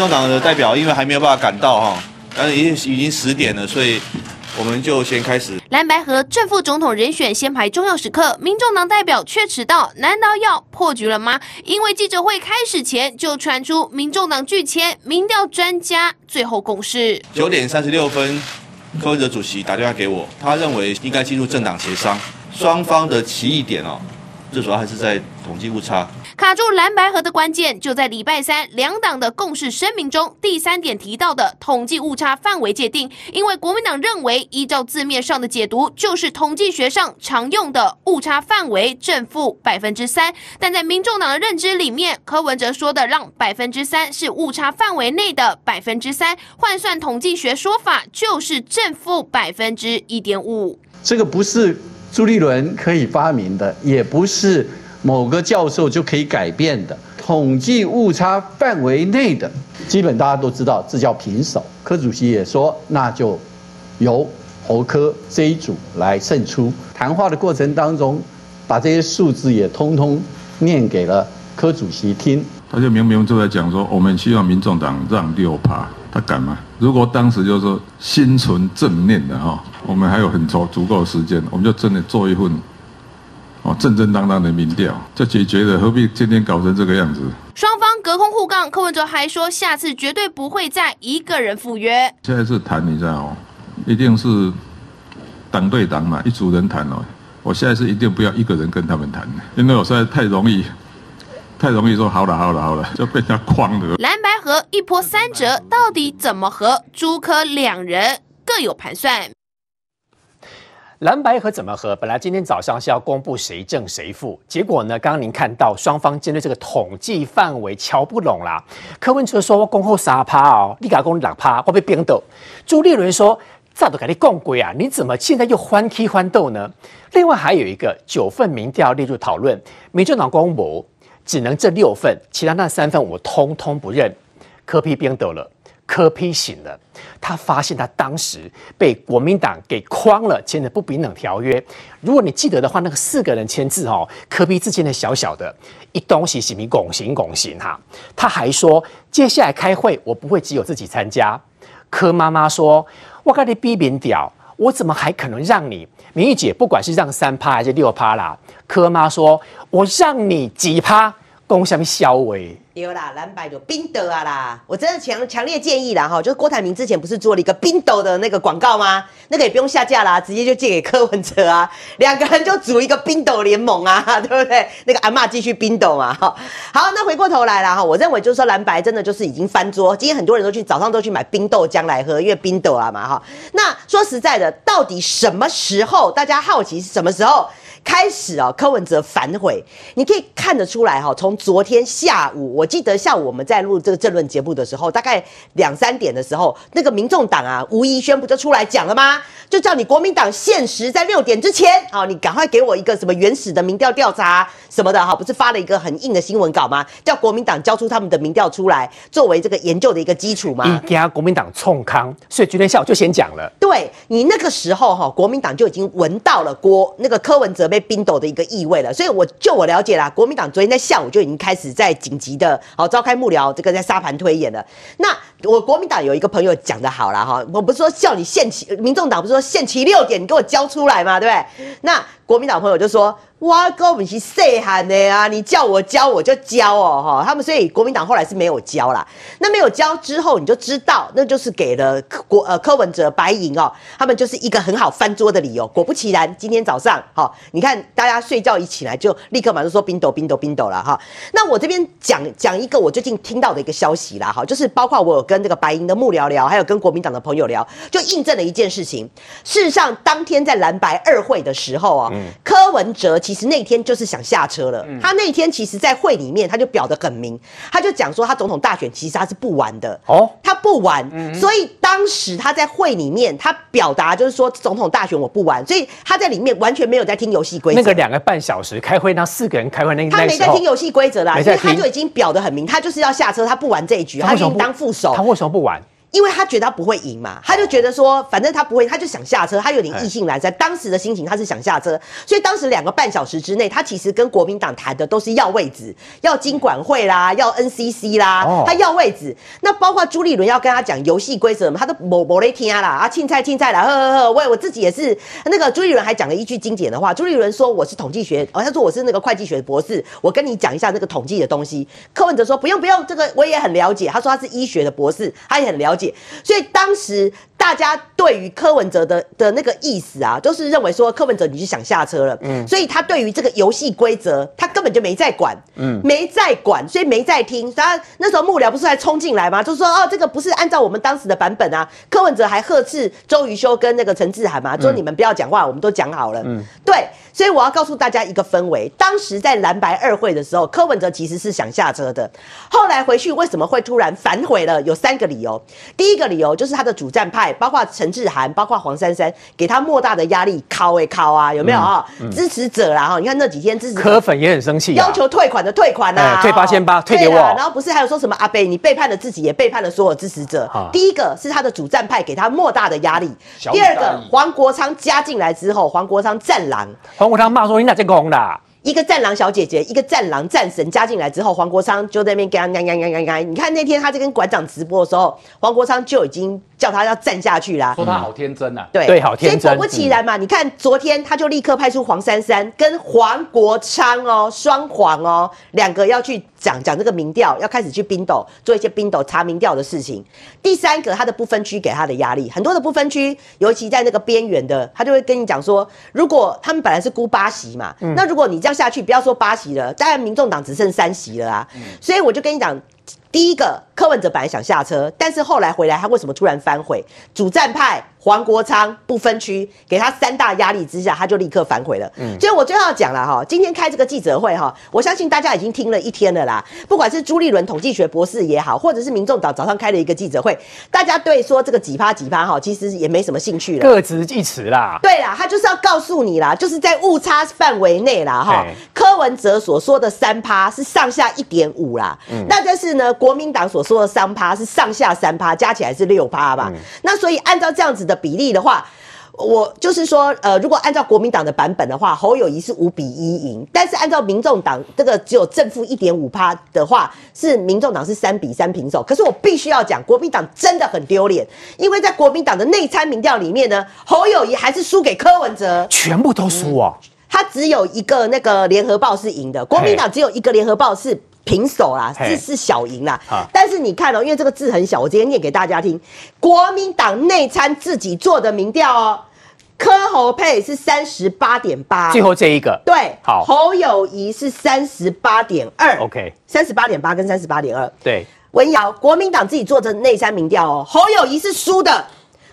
民众党的代表因为还没有办法赶到哈，但是已经已经十点了，所以我们就先开始。蓝白和正副总统人选先排重要时刻，民众党代表却迟到，难道要破局了吗？因为记者会开始前就传出民众党拒签民调专家最后共识。九点三十六分，柯文哲主席打电话给我，他认为应该进入政党协商，双方的歧义点哦。最主要还是在统计误差卡住蓝白合的关键，就在礼拜三两党的共识声明中，第三点提到的统计误差范围界定。因为国民党认为，依照字面上的解读，就是统计学上常用的误差范围正负百分之三。但在民众党的认知里面，柯文哲说的让百分之三是误差范围内的百分之三，换算统计学说法就是正负百分之一点五。这个不是。朱立伦可以发明的，也不是某个教授就可以改变的。统计误差范围内的，基本大家都知道，这叫平手。柯主席也说，那就由侯科这一组来胜出。谈话的过程当中，把这些数字也通通念给了柯主席听。他就明明就在讲说，我们希望民众党让六趴。他敢吗？如果当时就是说心存正念的哈，我们还有很足足够的时间，我们就真的做一份哦正正当当的民调，就解决了，何必天天搞成这个样子？双方隔空互杠，柯文哲还说下次绝对不会再一个人赴约。现在是谈，你知道哦，一定是党对党嘛，一组人谈哦。我现在是一定不要一个人跟他们谈，因为我实在太容易。太容易说好了好了好了，就被人家框了。蓝白河一波三折，到底怎么和？朱科两人各有盘算。蓝白合怎么合？本来今天早上是要公布谁正谁负，结果呢？刚刚您看到双方针对这个统计范围瞧不拢啦。柯文哲说我恭候三趴哦，你敢攻两趴，会被冰斗。朱立伦说早都跟你讲过啊，你怎么现在又欢起欢斗呢？另外还有一个九份民调列入讨论，民进党公布。只能这六份，其他那三份我通通不认。柯 P 变得了，柯批醒了，他发现他当时被国民党给框了，签的不平等条约。如果你记得的话，那个四个人签字哦，柯批字签的小小的，一东西是咪拱形拱形哈。他还说，接下来开会我不会只有自己参加。柯妈妈说，我跟你比民调，我怎么还可能让你？明玉姐不管是让三趴还是六趴啦，柯妈说，我让你几趴。攻下面消微，有啦，蓝白有冰斗啊啦！我真的强强烈建议啦哈，就是郭台铭之前不是做了一个冰斗的那个广告吗？那个也不用下架啦，直接就借给柯文哲啊，两个人就组一个冰斗联盟啊，对不对？那个阿嬷继续冰斗嘛，好，好，那回过头来了哈，我认为就是说蓝白真的就是已经翻桌，今天很多人都去早上都去买冰豆浆来喝，因为冰斗啊嘛哈。那说实在的，到底什么时候？大家好奇是什么时候？开始哦，柯文哲反悔，你可以看得出来哈。从昨天下午，我记得下午我们在录这个政论节目的时候，大概两三点的时候，那个民众党啊，吴怡轩不就出来讲了吗？就叫你国民党限时在六点之前，好，你赶快给我一个什么原始的民调调查什么的哈，不是发了一个很硬的新闻稿吗？叫国民党交出他们的民调出来，作为这个研究的一个基础吗？你给他国民党冲康，所以今天下午就先讲了。对，你那个时候哈，国民党就已经闻到了郭那个柯文哲被冰斗的一个意味了，所以我就我了解啦，国民党昨天在下午就已经开始在紧急的好召开幕僚，这个在沙盘推演了。那我国民党有一个朋友讲的好了哈，我不是说叫你限期，民众党不是说限期六点，你给我交出来嘛，对不对？那国民党朋友就说，哇，跟我们是细汉的啊！你叫我教我就教哦，哈！他们所以国民党后来是没有教啦。那没有教之后，你就知道，那就是给了国呃柯文哲白银哦，他们就是一个很好翻桌的理由。果不其然，今天早上哈，你看大家睡觉一起来就立刻马上说冰斗冰斗冰斗了哈。那我这边讲讲一个我最近听到的一个消息啦哈，就是包括我有跟这个白银的幕僚聊，还有跟国民党的朋友聊，就印证了一件事情。事实上，当天在蓝白二会的时候啊，柯文哲。其实那天就是想下车了。他那天其实，在会里面他就表得很明，他就讲说他总统大选其实他是不玩的哦，他不玩。所以当时他在会里面，他表达就是说总统大选我不玩，所以他在里面完全没有在听游戏规则。那个两个半小时开会，那四个人开会，那他没在听游戏规则啦，因为他就已经表得很明，他就是要下车，他不玩这一局，他已经当副手。他为什么不玩？因为他觉得他不会赢嘛，他就觉得说，反正他不会，他就想下车，他有点意兴阑珊。当时的心情，他是想下车，所以当时两个半小时之内，他其实跟国民党谈的都是要位置，要经管会啦，要 NCC 啦，他要位置。那包括朱立伦要跟他讲游戏规则嘛，他都某某雷听啦，啊，青菜青菜啦，呵呵呵，喂，我自己也是。那个朱立伦还讲了一句经典的话，朱立伦说我是统计学，哦，他说我是那个会计学博士，我跟你讲一下那个统计的东西。柯文哲说不用不用，这个我也很了解。他说他是医学的博士，他也很了解，所以当。时大家对于柯文哲的的那个意思啊，都是认为说柯文哲你是想下车了，嗯，所以他对于这个游戏规则，他根本就没在管，嗯，没在管，所以没在听。他那时候幕僚不是还冲进来吗？就说哦，这个不是按照我们当时的版本啊。柯文哲还呵斥周瑜修跟那个陈志涵嘛，说你们不要讲话，我们都讲好了，嗯，对。所以我要告诉大家一个氛围，当时在蓝白二会的时候，柯文哲其实是想下车的。后来回去为什么会突然反悔了？有三个理由。第一个理由就是他的主战派，包括陈志涵，包括黄珊珊，给他莫大的压力，敲哎敲啊，有没有啊？嗯嗯、支持者啦哈，你看那几天支持者柯粉也很生气、啊，要求退款的退款啊，欸、退八千八，退给我。然后不是还有说什么阿贝，你背叛了自己，也背叛了所有支持者。啊、第一个是他的主战派给他莫大的压力。第二个，黄国昌加进来之后，黄国昌战狼。黄国昌骂说：“你哪这个红的？”一个战狼小姐姐，一个战狼战神加进来之后，黄国昌就在那边干干干干干。你看那天他在跟馆长直播的时候，黄国昌就已经叫他要站下去啦，说他好天真呐、啊，对对，好天真。所以果不其然嘛，你看昨天他就立刻派出黄珊珊跟黄国昌哦，双黄哦，两个要去讲讲这个民调，要开始去冰斗做一些冰斗查民调的事情。第三个，他的不分区给他的压力很多的不分区，尤其在那个边缘的，他就会跟你讲说，如果他们本来是孤八席嘛，那如果你这样下去，不要说八席了，当然民众党只剩三席了啊。嗯、所以我就跟你讲。第一个柯文哲本来想下车，但是后来回来，他为什么突然反悔？主战派黄国昌不分区，给他三大压力之下，他就立刻反悔了。嗯，所以我最后要讲了哈，今天开这个记者会哈，我相信大家已经听了一天了啦。不管是朱立伦统计学博士也好，或者是民众党早上开了一个记者会，大家对说这个几趴几趴哈，其实也没什么兴趣了，各执一词啦。对啦，他就是要告诉你啦，就是在误差范围内啦哈。柯文哲所说的三趴是上下一点五啦，嗯，那但是呢？国民党所说的三趴是上下三趴，加起来是六趴吧？嗯、那所以按照这样子的比例的话，我就是说，呃，如果按照国民党的版本的话，侯友谊是五比一赢；但是按照民众党这个只有正负一点五趴的话，是民众党是三比三平手。可是我必须要讲，国民党真的很丢脸，因为在国民党的内参民调里面呢，侯友谊还是输给柯文哲，全部都输啊、嗯！他只有一个那个联合报是赢的，国民党只有一个联合报是。平手啦，这是小赢啦。但是你看哦，因为这个字很小，我直接念给大家听。国民党内参自己做的民调哦，柯侯配是三十八点八，最后这一个对，好，侯友谊是三十八点二，OK，三十八点八跟三十八点二，对。文瑶，国民党自己做的内参民调哦，侯友谊是输的。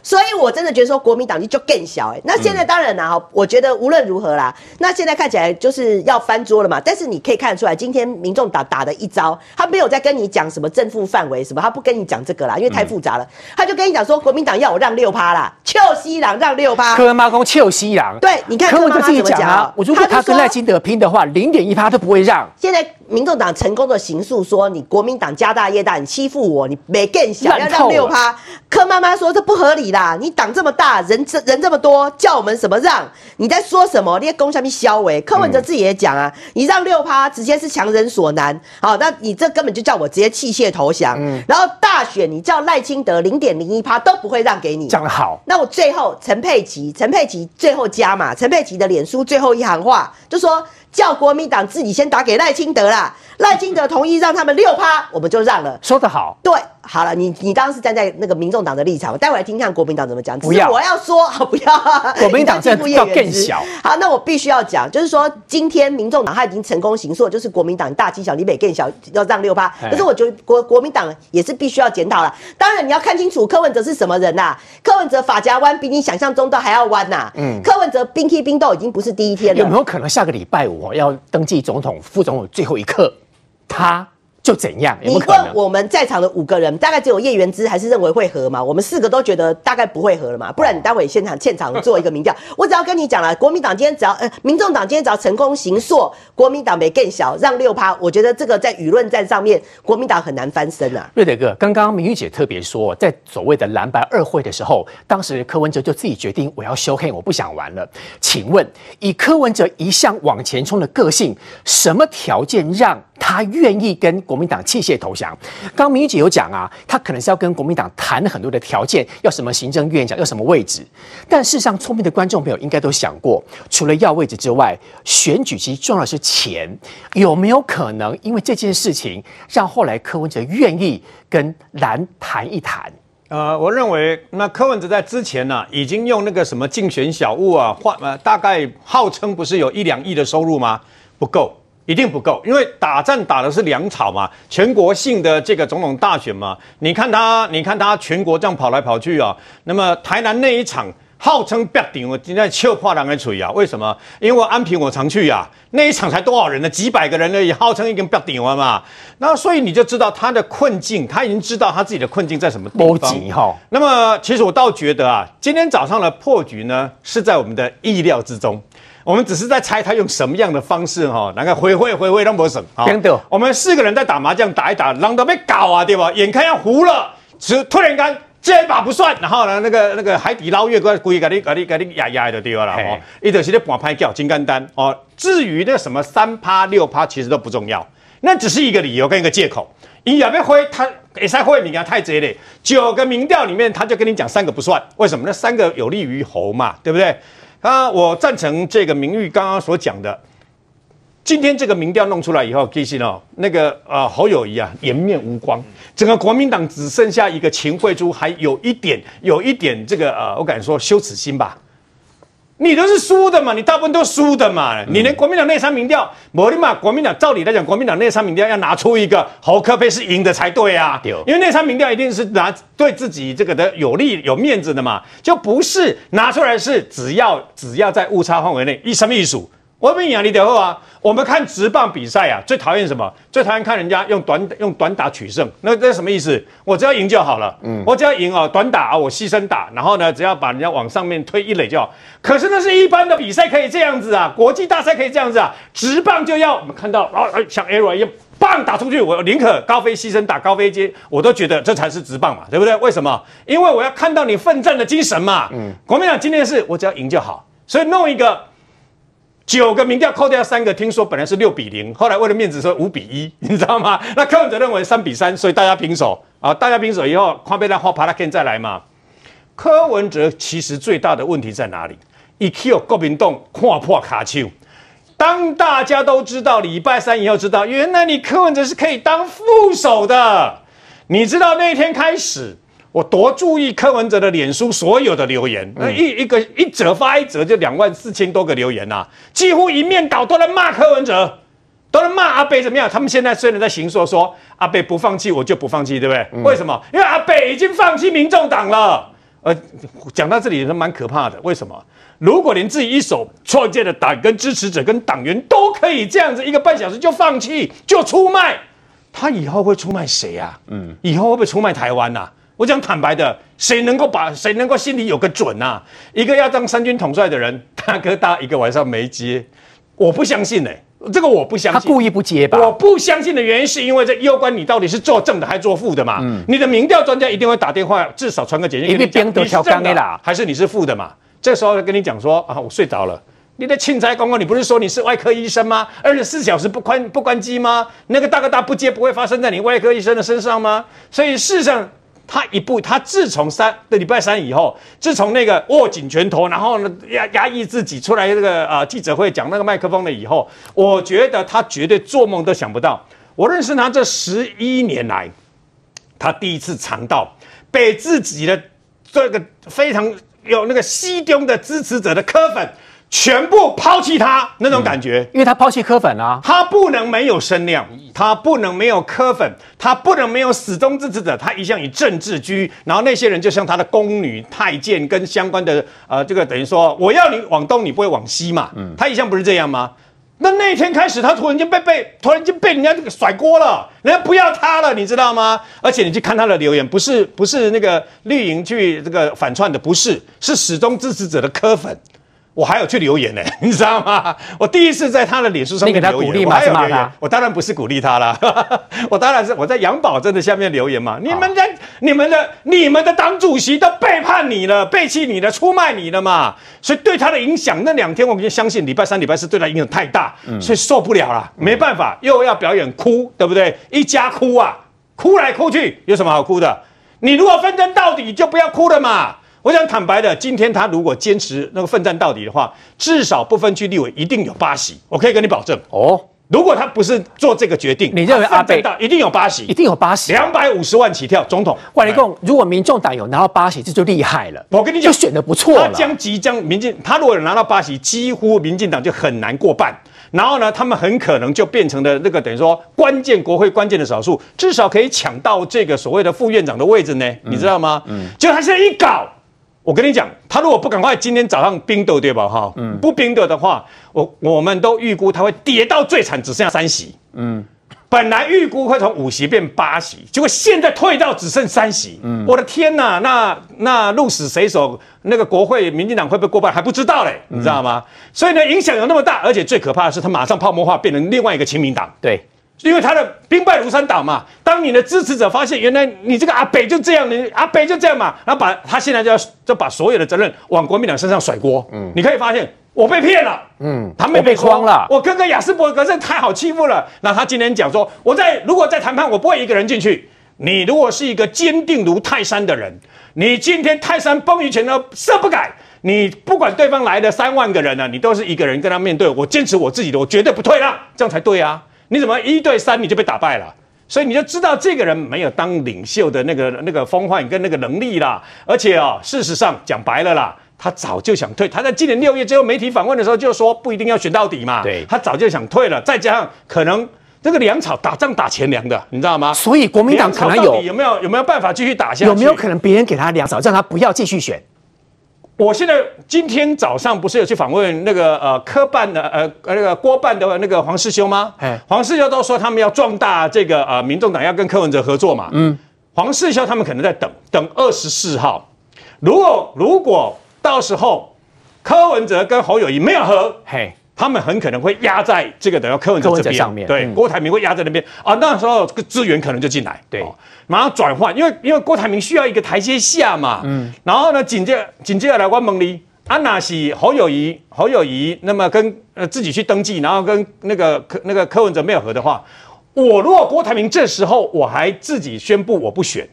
所以，我真的觉得说国民党就更小哎。那现在当然啦，哈，我觉得无论如何啦，那现在看起来就是要翻桌了嘛。但是你可以看得出来，今天民众党打的一招，他没有在跟你讲什么正负范围什么，他不跟你讲这个啦，因为太复杂了。他就跟你讲说，国民党要我让六趴啦，邱西郎让六趴。柯文妈公邱西郎，对，你看柯文哲自己讲啊，我如果他跟赖清德拼的话，零点一趴都不会让。现在民众党成功的行诉说，你国民党家大业大，你欺负我，你没更小，要让六趴。柯妈妈说这不合理啦，你党这么大，人这人这么多，叫我们什么让？你在说什么？你在攻下面消委？柯文哲自己也讲啊，你让六趴，直接是强人所难。好，那你这根本就叫我直接弃械投降。嗯，然后大选你叫赖清德零点零一趴都不会让给你。讲得好。那我最后陈佩琪，陈佩琪最后加码，陈佩琪的脸书最后一行话就说。叫国民党自己先打给赖清德啦，赖清德同意让他们六趴，我们就让了。说得好，对，好了，你你当时站在那个民众党的立场，我待会来听看国民党怎么讲。不要，我要说，不要。国民党这要更小。好，那我必须要讲，就是说今天民众党他已经成功行诉，就是国民党大欺小，你北更小，要让六八。可是我觉得国国民党也是必须要检讨了。当然你要看清楚柯文哲是什么人呐、啊？柯文哲法夹弯比你想象中的还要弯呐、啊。嗯。柯文哲冰踢冰斗已经不是第一天了。有没有可能下个礼拜五？要登记总统、副总统最后一刻，他。就怎样？你问我们在场的五个人，大概只有叶元之还是认为会合嘛？我们四个都觉得大概不会合了嘛。不然你待会现场现场做一个 民调，我只要跟你讲了，国民党今天只要呃，民众党今天只要成功行硕，国民党没更小，让六趴，我觉得这个在舆论战上面，国民党很难翻身啊。瑞德哥，刚刚明玉姐特别说，在所谓的蓝白二会的时候，当时柯文哲就自己决定我要休黑，我不想玩了。请问，以柯文哲一向往前冲的个性，什么条件让他愿意跟国民党弃械投降？刚刚明玉姐有讲啊，他可能是要跟国民党谈很多的条件，要什么行政院长，要什么位置。但事实上，聪明的观众朋友应该都想过，除了要位置之外，选举其实重要的是钱。有没有可能因为这件事情，让后来柯文哲愿意跟蓝谈一谈？呃，我认为那柯文哲在之前呢、啊，已经用那个什么竞选小物啊，换呃，大概号称不是有一两亿的收入吗？不够。一定不够，因为打仗打的是粮草嘛，全国性的这个总统大选嘛。你看他，你看他全国这样跑来跑去啊。那么台南那一场号称别顶，我今天笑破人的嘴啊。为什么？因为安平我常去啊，那一场才多少人呢？几百个人而已，号称已经别顶了嘛。那所以你就知道他的困境，他已经知道他自己的困境在什么地方。那么其实我倒觉得啊，今天早上的破局呢，是在我们的意料之中。我们只是在猜他用什么样的方式哈，那个回回回回让不省啊。我们四个人在打麻将，打一打，让都被搞啊，对吧？眼看要糊了，只突然间这一把不算，然后呢，那个那个海底捞月过来故意给你给你给你压压的对吧？了哦，一直是在半拍叫金刚丹哦。至于那什么三趴六趴，其实都不重要，那只是一个理由跟一个借口。你要不要回他也赛会，你看太贼嘞。九个民调里面，他就跟你讲三个不算，为什么？那三个有利于侯嘛，对不对？啊，我赞成这个名誉刚刚所讲的。今天这个民调弄出来以后，其实哦，那个呃侯友谊啊，颜面无光，整个国民党只剩下一个秦慧珠，还有一点，有一点这个呃，我敢说羞耻心吧。你都是输的嘛，你大部分都输的嘛，你连国民党内参民调，我的妈，国民党照理来讲，国民党内参民调要拿出一个侯克佩是赢的才对啊，因为内参民调一定是拿对自己这个的有利有面子的嘛，就不是拿出来是只要只要在误差范围内，一什么意思？我们养你得后啊，我们看直棒比赛啊，最讨厌什么？最讨厌看人家用短用短打取胜。那这什么意思？我只要赢就好了。嗯，我只要赢啊，短打啊，我牺牲打，然后呢，只要把人家往上面推一垒就好。可是那是一般的比赛可以这样子啊，国际大赛可以这样子啊，直棒就要我们看到啊，像 Aaron 一样棒打出去，我宁可高飞牺牲打高飞接，我都觉得这才是直棒嘛，对不对？为什么？因为我要看到你奋战的精神嘛。嗯，国民党今天是我只要赢就好，所以弄一个。九个民调扣掉三个，听说本来是六比零，后来为了面子说五比一，你知道吗？那柯文哲认为三比三，所以大家平手啊，大家平手以后，看要再画帕拉肯再来嘛。柯文哲其实最大的问题在哪里？一 Q 国民党跨破卡丘，当大家都知道礼拜三以后知道，原来你柯文哲是可以当副手的，你知道那一天开始。我多注意柯文哲的脸书所有的留言，那一一个一折发一折就两万四千多个留言呐、啊，几乎一面倒都在骂柯文哲，都在骂阿北怎么样？他们现在虽然在行说说阿北不放弃，我就不放弃，对不对？为什么？因为阿北已经放弃民众党了。呃，讲到这里也是蛮可怕的。为什么？如果连自己一手创建的党跟支持者跟党员都可以这样子一个半小时就放弃就出卖，他以后会出卖谁呀？嗯，以后会不会出卖台湾呐？我讲坦白的，谁能够把谁能够心里有个准啊？一个要当三军统帅的人，大哥大一个晚上没接，我不相信呢、欸。这个我不相信。他故意不接吧？我不相信的原因是因为这攸关你到底是做正的还是做负的嘛。嗯，你的民调专家一定会打电话，至少传个简讯给你讲，你是正的啦，还是你是负的嘛？这时候跟你讲说啊，我睡着了。你的钦差公公，你不是说你是外科医生吗？二十四小时不关不关机吗？那个大哥大不接不会发生在你外科医生的身上吗？所以事实上，他一步，他自从三的礼拜三以后，自从那个握紧拳头，然后呢压压抑自己出来这个啊记者会讲那个麦克风了以后，我觉得他绝对做梦都想不到。我认识他这十一年来，他第一次尝到被自己的这个非常有那个西东的支持者的柯粉。全部抛弃他那种感觉，嗯，因为他抛弃柯粉啊，他不能没有声量，他不能没有柯粉，他不能没有死忠支持者，他一向以政治居，然后那些人就像他的宫女、太监跟相关的呃，这个等于说我要你往东，你不会往西嘛，嗯，他一向不是这样吗？那那一天开始，他突然间被被突然间被人家这个甩锅了，人家不要他了，你知道吗？而且你去看他的留言，不是不是那个绿营去这个反串的，不是，是始终支持者的柯粉。我还有去留言呢，你知道吗？我第一次在他的脸书上面留言，我还有留言。我当然不是鼓励他啦，我当然是我在杨宝珍的下面留言嘛。你们的、你们的、你们的党主席都背叛你了，背弃你了，出卖你了嘛。所以对他的影响，那两天我就相信礼拜三、礼拜四对他影响太大，所以受不了了，没办法，又要表演哭，对不对？一家哭啊，哭来哭去，有什么好哭的？你如果纷争到底，就不要哭了嘛。我想坦白的，今天他如果坚持那个奋战到底的话，至少不分区立委一定有八席，我可以跟你保证哦。如果他不是做这个决定，你认为阿北一定有八席，一定有八席，两百五十万起跳总统。万一共，如果民众党有拿到八席，这就厉害了。我跟你讲，就选的不错了。他将即将民进，他如果有拿到八席，几乎民进党就很难过半。然后呢，他们很可能就变成了那个等于说关键国会关键的少数，至少可以抢到这个所谓的副院长的位置呢。嗯、你知道吗？嗯，就他现在一搞。我跟你讲，他如果不赶快今天早上冰斗对吧？哈，嗯，不冰斗的话，我我们都预估他会跌到最惨，只剩下三席。嗯，本来预估会从五席变八席，结果现在退到只剩三席。嗯，我的天哪，那那鹿死谁手？那个国会民进党会不会过半还不知道嘞，你知道吗？嗯、所以呢，影响有那么大，而且最可怕的是，他马上泡沫化，变成另外一个亲民党。对。因为他的兵败如山倒嘛，当你的支持者发现原来你这个阿北就这样，你阿北就这样嘛，然后把他现在就要就把所有的责任往国民党身上甩锅。嗯，你可以发现我被骗了，嗯，他没被诓了，我哥哥亚斯伯格真太好欺负了。那他今天讲说，我在如果在谈判，我不会一个人进去。你如果是一个坚定如泰山的人，你今天泰山崩于前而色不改，你不管对方来的三万个人呢、啊，你都是一个人跟他面对。我坚持我自己的，我绝对不退让，这样才对啊。你怎么一对三你就被打败了？所以你就知道这个人没有当领袖的那个那个风范跟那个能力啦。而且啊、哦，事实上讲白了啦，他早就想退。他在今年六月接受媒体访问的时候就说不一定要选到底嘛。对，他早就想退了。再加上可能这个粮草打仗打钱粮的，你知道吗？所以国民党可能有有没有有没有办法继续打下去？有没有可能别人给他粮草，让他不要继续选？我现在今天早上不是有去访问那个呃科办的呃呃那个郭办的那个黄世修吗？嘿黄世修都说他们要壮大这个呃民众党要跟柯文哲合作嘛。嗯，黄世修他们可能在等等二十四号，如果如果到时候柯文哲跟侯友谊没有合，嘿。他们很可能会压在这个等于柯文哲这边。上面，对，嗯、郭台铭会压在那边。啊，那时候这个资源可能就进来，对，马上转换，因为因为郭台铭需要一个台阶下嘛，嗯，然后呢，紧接紧接着来关蒙离，安娜西侯友谊侯友谊，那么跟呃自己去登记，然后跟那个柯那个柯文哲没有合的话，我如果郭台铭这时候我还自己宣布我不选。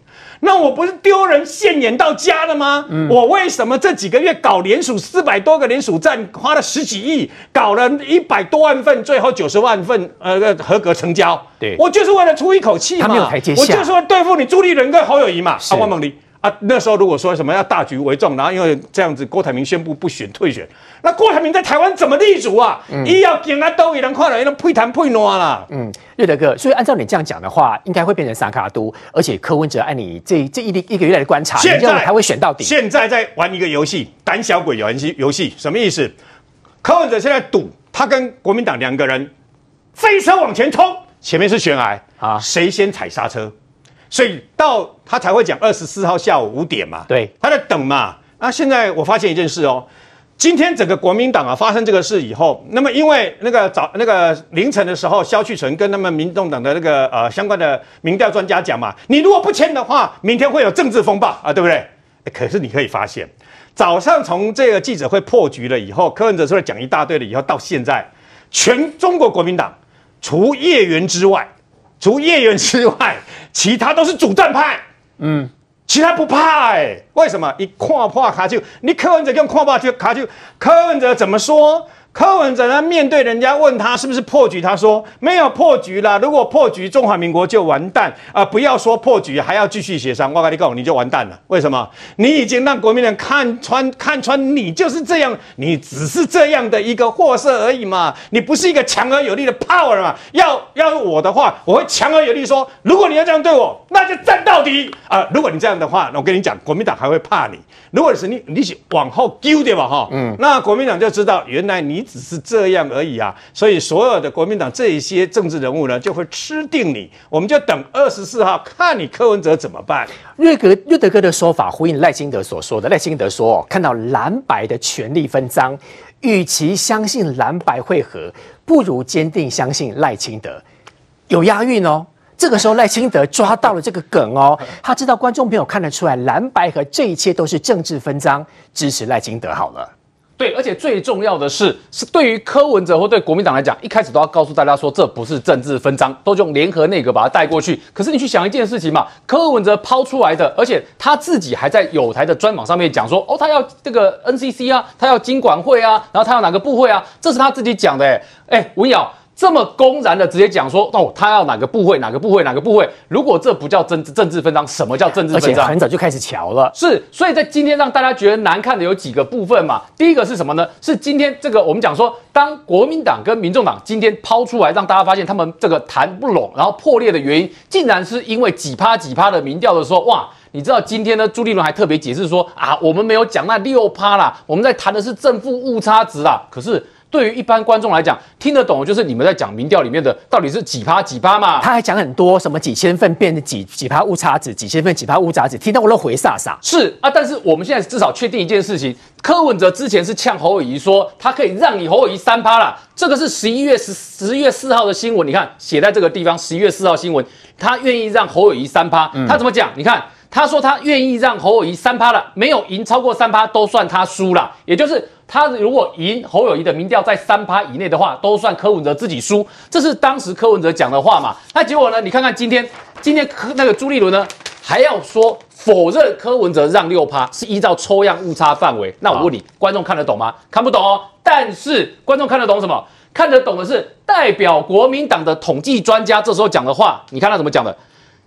那我不是丢人现眼到家了吗？嗯、我为什么这几个月搞联署四百多个联署站，花了十几亿，搞了一百多万份，最后九十万份呃合格成交？对，我就是为了出一口气嘛，我就是为了对付你朱立伦跟侯友谊嘛，阿光猛力。啊，那时候如果说什么要大局为重，然后因为这样子，郭台铭宣布不选退选，那郭台铭在台湾怎么立足啊？嗯，一要给他都一人快了，一人配谈配挪啦。嗯，瑞德哥，所以按照你这样讲的话，应该会变成三卡都，而且柯文哲按你这这一一个月来的观察，现在还会选到底。现在在玩一个游戏，胆小鬼游戏，游戏什么意思？柯文哲现在赌，他跟国民党两个人飞车往前冲，前面是悬崖啊，谁先踩刹车？所以到他才会讲二十四号下午五点嘛，对，他在等嘛。那现在我发现一件事哦，今天整个国民党啊发生这个事以后，那么因为那个早那个凌晨的时候，萧旭纯跟他们民众党的那个呃相关的民调专家讲嘛，你如果不签的话，明天会有政治风暴啊，对不对？可是你可以发现，早上从这个记者会破局了以后，柯文哲出来讲一大堆了以后，到现在，全中国国民党除叶源之外，除叶元之外，其他都是主战派，嗯。其他不怕哎、欸，为什么？一跨破卡就，你柯文哲用跨破就卡就，柯文哲怎么说？柯文哲呢？面对人家问他是不是破局，他说没有破局啦。如果破局，中华民国就完蛋啊、呃！不要说破局，还要继续协商。我跟你讲，你就完蛋了。为什么？你已经让国民党看穿，看穿你就是这样，你只是这样的一个货色而已嘛。你不是一个强而有力的 power 嘛？要要我的话，我会强而有力说，如果你要这样对我，那就战到底啊、呃！如果你这样的话，我跟你讲，国民党还会怕你。如果是你，你是往后丢对吧？哈，嗯，那国民党就知道原来你。只是这样而已啊，所以所有的国民党这一些政治人物呢，就会吃定你。我们就等二十四号，看你柯文哲怎么办。瑞格瑞德哥的说法呼应赖清德所说的。赖清德说，看到蓝白的权力分赃，与其相信蓝白会合，不如坚定相信赖清德。有押韵哦。这个时候赖清德抓到了这个梗哦，他知道观众朋友看得出来，蓝白和这一切都是政治分赃，支持赖清德好了。对，而且最重要的是，是对于柯文哲或对国民党来讲，一开始都要告诉大家说，这不是政治分赃，都用联合内阁把它带过去。可是你去想一件事情嘛，柯文哲抛出来的，而且他自己还在友台的专访上面讲说，哦，他要这个 NCC 啊，他要经管会啊，然后他要哪个部会啊，这是他自己讲的。哎，哎，文尧。这么公然的直接讲说哦，他要哪个部会，哪个部会，哪个部会？如果这不叫政治政治分赃，什么叫政治分赃？而且很早就开始瞧了。是，所以在今天让大家觉得难看的有几个部分嘛。第一个是什么呢？是今天这个我们讲说，当国民党跟民众党今天抛出来，让大家发现他们这个谈不拢，然后破裂的原因，竟然是因为几趴几趴的民调的时候，哇！你知道今天呢？朱立伦还特别解释说啊，我们没有讲那六趴啦，我们在谈的是正负误差值啦。可是。对于一般观众来讲，听得懂就是你们在讲民调里面的到底是几趴几趴嘛？他还讲很多什么几千份变成几几趴误差值，几千份几趴误差值，听到我都回傻傻。是啊，但是我们现在至少确定一件事情，柯文哲之前是呛侯友宜说他可以让你侯友宜三趴啦，这个是十一月十十月四号的新闻，你看写在这个地方，十一月四号新闻，他愿意让侯友宜三趴，他怎么讲？你看他说他愿意让侯友宜三趴了，没有赢超过三趴都算他输了，也就是。他如果赢侯友宜的民调在三趴以内的话，都算柯文哲自己输，这是当时柯文哲讲的话嘛？那结果呢？你看看今天，今天柯那个朱立伦呢，还要说否认柯文哲让六趴是依照抽样误差范围。那我问你，观众看得懂吗？看不懂哦。但是观众看得懂什么？看得懂的是代表国民党的统计专家这时候讲的话。你看他怎么讲的？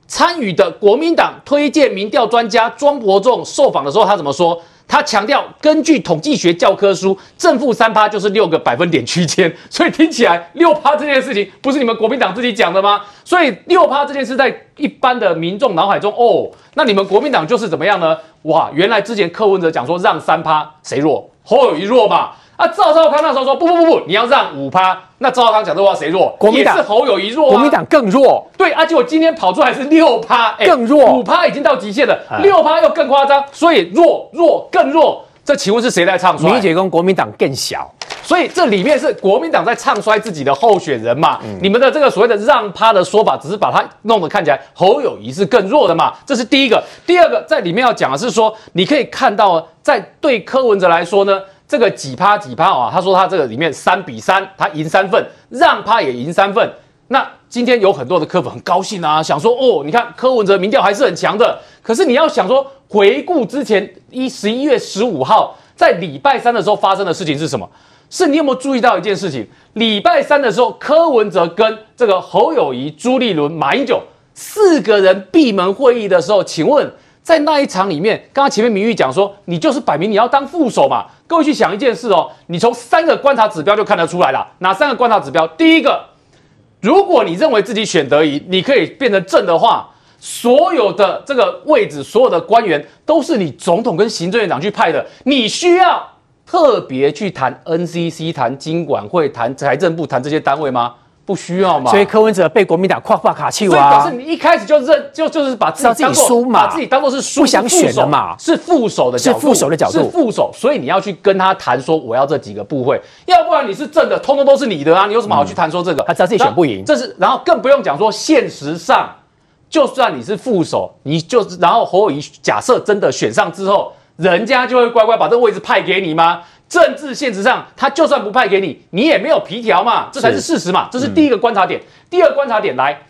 参与的国民党推荐民调专家庄伯仲受访的时候，他怎么说？他强调，根据统计学教科书，正负三趴就是六个百分点区间，所以听起来六趴这件事情不是你们国民党自己讲的吗？所以六趴这件事在一般的民众脑海中，哦，那你们国民党就是怎么样呢？哇，原来之前柯文哲讲说让三趴谁弱，侯友宜弱嘛。啊，赵少康那时候说不不不不，你要让五趴。那赵少康讲这话谁弱？国民党也是侯友谊弱，啊，国民党更弱。对，而且我今天跑出来是六趴，欸，更弱，五趴已经到极限了，六趴又更夸张，所以弱弱更弱。这请问是谁在唱衰？民意结构国民党更小，所以这里面是国民党在唱衰自己的候选人嘛？嗯、你们的这个所谓的让趴的说法，只是把它弄得看起来侯友谊是更弱的嘛？这是第一个。第二个，在里面要讲的是说，你可以看到，在对柯文哲来说呢。这个几趴几趴啊？他说他这个里面三比三，他赢三份，让趴也赢三份。那今天有很多的科粉很高兴啊，想说哦，你看柯文哲民调还是很强的。可是你要想说，回顾之前一十一月十五号在礼拜三的时候发生的事情是什么？是你有没有注意到一件事情？礼拜三的时候，柯文哲跟这个侯友宜、朱立伦、马英九四个人闭门会议的时候，请问？在那一场里面，刚刚前面明玉讲说，你就是摆明你要当副手嘛。各位去想一件事哦，你从三个观察指标就看得出来了。哪三个观察指标？第一个，如果你认为自己选得宜，你可以变成正的话，所有的这个位置，所有的官员都是你总统跟行政院长去派的，你需要特别去谈 NCC、谈经管会、谈财政部、谈这些单位吗？不需要嘛。所以柯文哲被国民党夸夸卡气所以表示啊，你一开始就认就就是把自己当做把自己当做是输不想选是副手了嘛是副手的角度是副手的角度。是副手，所以你要去跟他谈说我要这几个部会，要不然你是正的，通通都是你的啊，你有什么好去谈说这个？他知道自己选不赢。这是然后更不用讲说现实上，就算你是副手，你就然后侯友宜假设真的选上之后，人家就会乖乖把这个位置派给你吗？政治现实上，他就算不派给你，你也没有皮条嘛，这才是事实嘛。这是第一个观察点。第二个观察点来，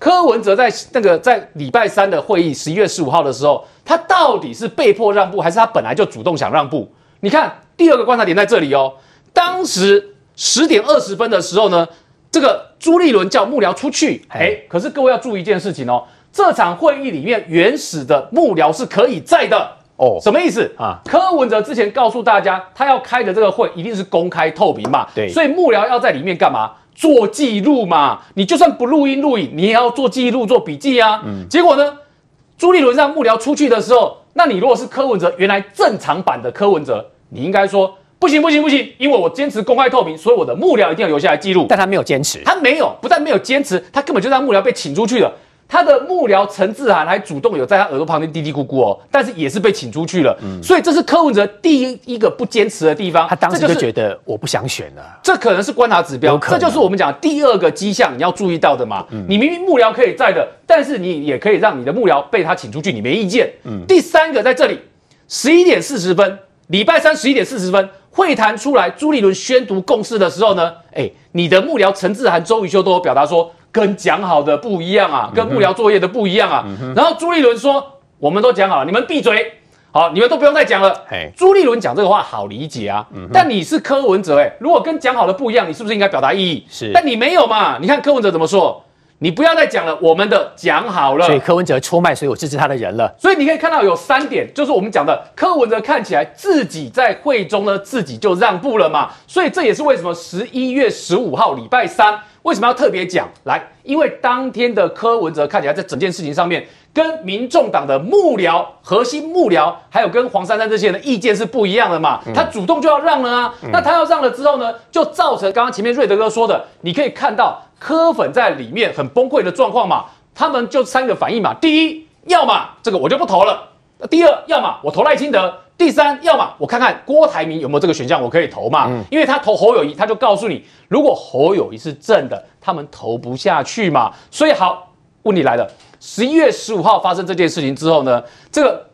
柯文哲在那个在礼拜三的会议，十一月十五号的时候，他到底是被迫让步，还是他本来就主动想让步？你看第二个观察点在这里哦。当时十点二十分的时候呢，这个朱立伦叫幕僚出去，哎，可是各位要注意一件事情哦，这场会议里面原始的幕僚是可以在的。哦什么意思啊？柯文哲之前告诉大家，他要开的这个会一定是公开透明嘛？对所以幕僚要在里面干嘛？做记录嘛。你就算不录音录影，你也要做记录、做笔记啊。嗯。结果呢，朱立伦让幕僚出去的时候，那你如果是柯文哲，原来正常版的柯文哲，你应该说不行不行不行，因为我坚持公开透明，所以我的幕僚一定要留下来记录。但他没有坚持，他没有，不但没有坚持，他根本就让幕僚被请出去了。他的幕僚陈志涵还主动有在他耳朵旁边嘀嘀咕咕哦，但是也是被请出去了。所以这是柯文哲第一一个不坚持的地方。他当时就是觉得我不想选了。这可能是观察指标，这就是我们讲的第二个迹象，你要注意到的嘛。你明明幕僚可以在的，但是你也可以让你的幕僚被他请出去，你没意见。第三个在这里，十一点四十分，礼拜三十一点四十分，会谈出来，朱立伦宣读共识的时候呢，哎，你的幕僚陈志涵、周瑜修都有表达说，跟讲好的不一样啊，跟幕僚作业的不一样啊。然后朱立伦说，我们都讲好了，你们闭嘴。好，你们都不用再讲了。嘿朱立伦讲这个话好理解啊，嗯但你是柯文哲，哎，如果跟讲好的不一样，你是不是应该表达异议？是但你没有嘛？你看柯文哲怎么说？你不要再讲了，我们的讲好了。所以柯文哲出卖所有支持他的人了。所以你可以看到有三点，就是我们讲的柯文哲看起来自己在会中呢，自己就让步了嘛。所以这也是为什么十一月十五号礼拜三为什么要特别讲来，因为当天的柯文哲看起来在整件事情上面跟民众党的幕僚、核心幕僚，还有跟黄珊珊这些人的意见是不一样的嘛。他主动就要让了啊。那他要让了之后呢，就造成刚刚前面瑞德哥说的，你可以看到柯粉在里面很崩溃的状况嘛。他们就三个反应嘛，第一，要么这个我就不投了；第二，要么我投赖清德；第三，要么我看看郭台铭有没有这个选项我可以投嘛。因为他投侯友谊，他就告诉你，如果侯友谊是正的，他们投不下去嘛。所以好，问题来了，十一月十五号发生这件事情之后呢，这个。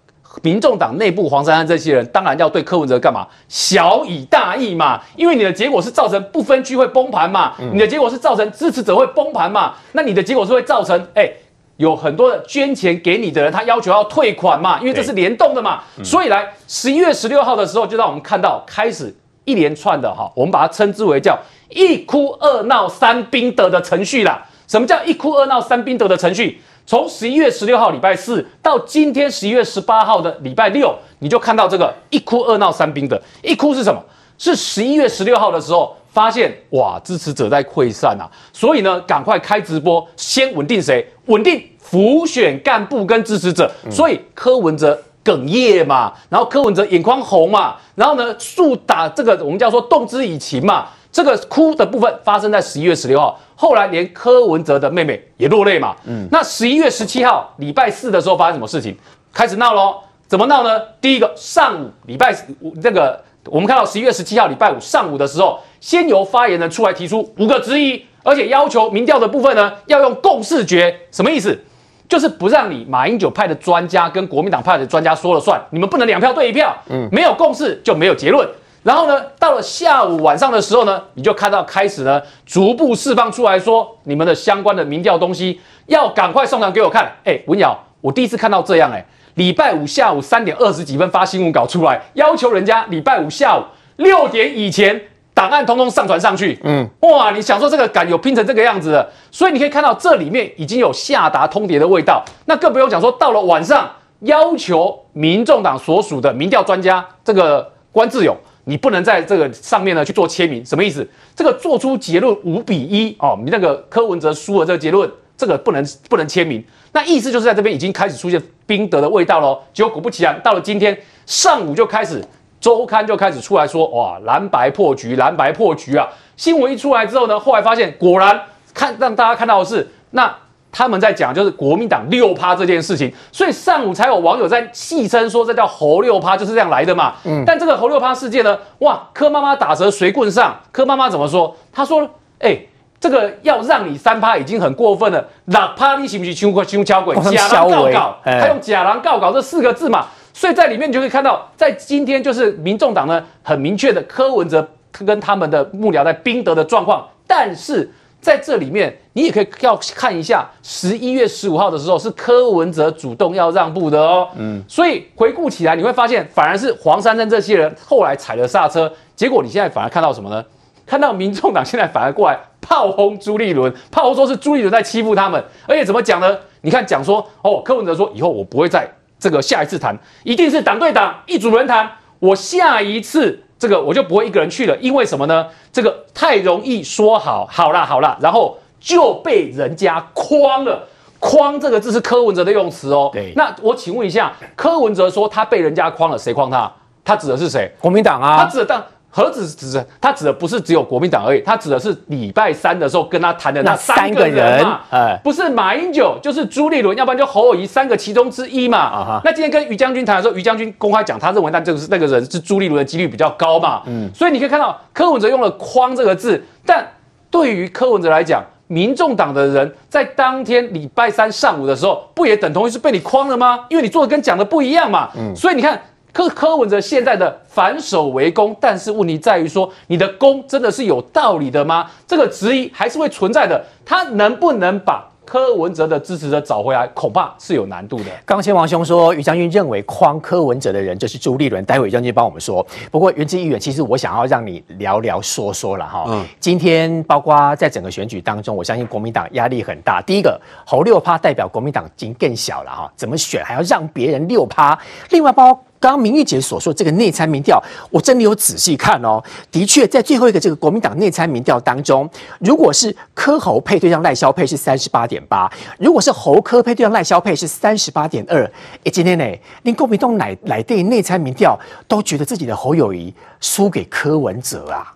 民众党内部黄珊珊这些人当然要对柯文哲干嘛？小以大义嘛，因为你的结果是造成不分区会崩盘嘛，你的结果是造成支持者会崩盘嘛，那你的结果是会造成哎、欸，有很多的捐钱给你的人，他要求要退款嘛，因为这是联动的嘛，所以来十一月十六号的时候，就让我们看到开始一连串的哈，我们把它称之为叫一哭二闹三兵得的程序啦。什么叫一哭二闹三兵得的程序？从十一月十六号礼拜四到今天十一月十八号的礼拜六，你就看到这个一哭二闹三兵的。一哭是什么？是十一月十六号的时候发现哇，支持者在溃散啊，所以呢，赶快开直播，先稳定谁？稳定浮选干部跟支持者。所以柯文哲哽咽嘛，然后柯文哲眼眶红嘛，然后呢，速打这个我们叫做动之以情嘛。这个哭的部分发生在十一月十六号，后来连柯文哲的妹妹也落泪嘛。嗯，那十一月十七号礼拜四的时候发生什么事情？开始闹喽？怎么闹呢？第一个上午礼拜五那个，我们看到十一月十七号礼拜五上午的时候，先由发言人出来提出五个质疑，而且要求民调的部分呢要用共识决，什么意思？就是不让你马英九派的专家跟国民党派的专家说了算，你们不能两票对一票。嗯，没有共识就没有结论。然后呢，到了下午晚上的时候呢，你就看到开始呢，逐步释放出来说，你们的相关的民调东西要赶快送上给我看。哎，文瑶，我第一次看到这样，哎，礼拜五下午三点二十几分发新闻稿出来，要求人家礼拜五下午六点以前档案通通上传上去。嗯，哇，你想说这个敢有拼成这个样子的，所以你可以看到这里面已经有下达通牒的味道。那更不用讲说，到了晚上要求民众党所属的民调专家这个关志勇。你不能在这个上面呢去做签名，什么意思？这个做出结论五比一哦，你那个柯文哲输了这个结论，这个不能不能签名。那意思就是在这边已经开始出现宾德的味道喽。结果果不其然，到了今天上午就开始周刊就开始出来说，哇，蓝白破局，蓝白破局啊！新闻一出来之后呢，后来发现果然看让大家看到的是，那他们在讲就是国民党六趴这件事情，所以上午才有网友在戏称说这叫侯六趴就是这样来的嘛。嗯，但这个侯六趴事件呢，哇，柯妈妈打折随棍上，柯妈妈怎么说？她说，哎、欸。这个要让你三趴已经很过分了，哪趴你行不是胸胸敲鬼？假狼告稿，他用假狼告稿这四个字嘛，所以在里面你就可以看到，在今天就是民众党呢很明确的柯文哲跟他们的幕僚在宾德的状况，但是在这里面你也可以要看一下，十一月十五号的时候是柯文哲主动要让步的哦，嗯，所以回顾起来你会发现，反而是黄珊珊这些人后来踩了刹车，结果你现在反而看到什么呢？看到民众党现在反而过来。炮轰朱立伦，炮轰说是朱立伦在欺负他们，而且怎么讲呢？你看讲说哦，柯文哲说以后我不会在这个下一次谈，一定是党对党一组人谈，我下一次这个我就不会一个人去了，因为什么呢？这个太容易说好，好啦好啦，然后就被人家框了，框这个字是柯文哲的用词哦。对，那我请问一下，柯文哲说他被人家框了，谁框他？他指的是谁？国民党啊，他指的当。何止指的？他指的不是只有国民党而已，他指的是礼拜三的时候跟他谈的那三个人嘛？哎，不是马英九就是朱立伦，要不然就侯友宜三个其中之一嘛。啊哈。那今天跟于将军谈的时候，于将军公开讲，他认为那这个是那个人是朱立伦的几率比较高嘛。嗯。所以你可以看到柯文哲用了“框”这个字，但对于柯文哲来讲，民众党的人在当天礼拜三上午的时候，不也等同于是被你框了吗？因为你做的跟讲的不一样嘛。嗯。所以你看。柯柯文哲现在的反守为攻，但是问题在于说，你的攻真的是有道理的吗？这个质疑还是会存在的。他能不能把柯文哲的支持者找回来，恐怕是有难度的。刚先王兄说，于将军认为框柯文哲的人就是朱立伦，待会于将军帮我们说。不过原之议员，其实我想要让你聊聊说说了哈。嗯。今天包括在整个选举当中，我相信国民党压力很大。第一个，侯六趴代表国民党已经更小了哈，怎么选还要让别人六趴？另外包。刚刚明玉姐所说这个内参民调，我真的有仔细看哦。的确，在最后一个这个国民党内参民调当中，如果是柯侯配对上赖萧配是三十八点八，如果是侯柯配对上赖萧配是三十八点二。哎，今天呢，连国民党来来对内参民调都觉得自己的侯友谊输给柯文哲啊。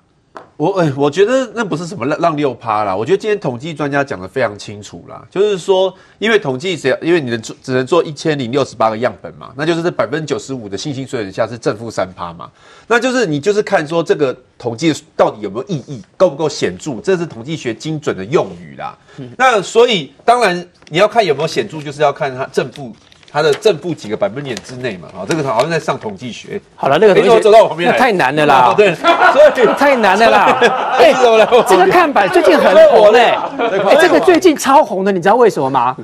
我哎，我觉得那不是什么让让六趴啦。我觉得今天统计专家讲的非常清楚啦，就是说，因为统计只要因为你能做只能做一千零六十八个样本嘛，那就是这百分之九十五的信心水准下是正负三趴嘛，那就是你就是看说这个统计到底有没有意义，够不够显著，这是统计学精准的用语啦。那所以当然你要看有没有显著，就是要看它正负。它的正负几个百分点之内嘛？啊，这个好像在上统计学。好了，那个同学、欸、走到我旁边来，太难了啦。对，所以太难了啦。哎、欸，这个看板最近很火嘞。哎、欸，这个最近超红的，你知道为什么吗？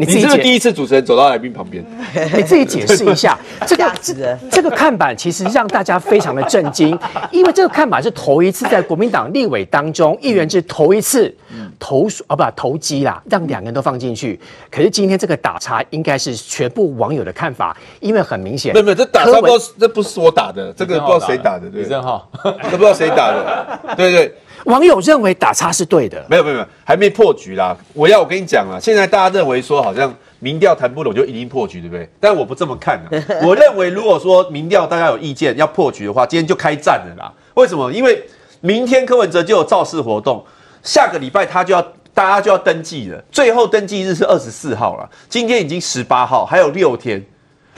你自己是第一次主持人走到来宾旁边，你自己解释一下。这个这这个看板其实让大家非常的震惊，因为这个看板是头一次在国民党立委当中，议员是头一次投啊不投机啦，让两个人都放进去。可是今天这个打叉应该是全部网友的看法，因为很明显，没有没有这打叉不知道这不是我打的，这个不知道谁打的，对，李正浩，都不知道谁打的，对对。网友认为打叉是对的，没有没有没有，还没破局啦。我要我跟你讲啊，现在大家认为说好像民调谈不拢就一定破局，对不对？但我不这么看啊。我认为如果说民调大家有意见要破局的话，今天就开战了啦。为什么？因为明天柯文哲就有造势活动，下个礼拜他就要大家就要登记了，最后登记日是二十四号了，今天已经十八号，还有六天。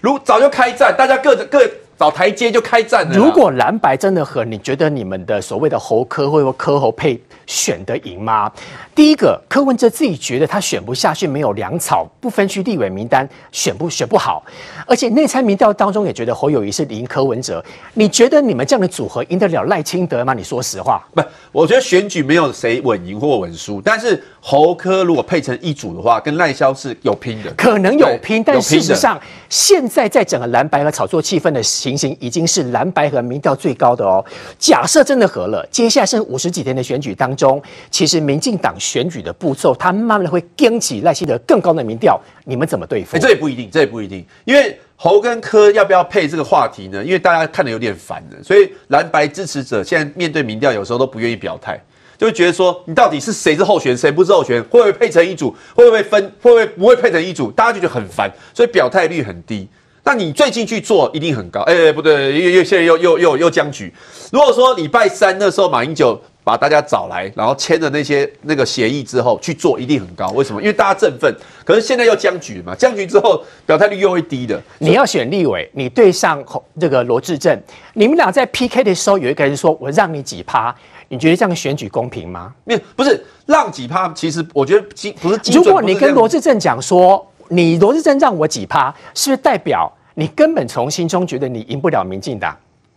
如早就开战，大家各各。找台阶就开战了。如果蓝白真的和你觉得你们的所谓的侯科或者科侯配选得赢吗？第一个，柯文哲自己觉得他选不下去，没有粮草，不分区立委名单选不选不好，而且内参民调当中也觉得侯友谊是赢柯文哲。你觉得你们这样的组合赢得了赖清德吗？你说实话。不，我觉得选举没有谁稳赢或稳输，但是侯科如果配成一组的话，跟赖萧是有拼的，可能有拼，但事实上现在在整个蓝白和炒作气氛的情形已经是蓝白和民调最高的哦。假设真的合了，接下来剩五十几天的选举当中，其实民进党选举的步骤，他慢慢的会跟起赖清德更高的民调，你们怎么对付？这也不一定，这也不一定，因为侯跟柯要不要配这个话题呢？因为大家看得有点烦了，所以蓝白支持者现在面对民调，有时候都不愿意表态，就会觉得说，你到底是谁是候选，谁不是候选，会不会配成一组，会不会分，会不会不会配成一组，大家就觉得很烦，所以表态率很低。那你最近去做一定很高。哎、欸，不对，又又现在又又又又僵局。如果说礼拜三那时候马英九把大家找来，然后签了那些那个协议之后去做，一定很高。为什么？因为大家振奋。可是现在又僵局嘛，僵局之后表态率又会低的。你要选立委，你对上这个罗志正，你们俩在 PK 的时候，有一个人说我让你几趴，你觉得这样选举公平吗？没有，不是让几趴。其实我觉得不是。如果你跟罗志正讲说，你罗志珍让我几趴，是不是代表你根本从心中觉得你赢不了民进党？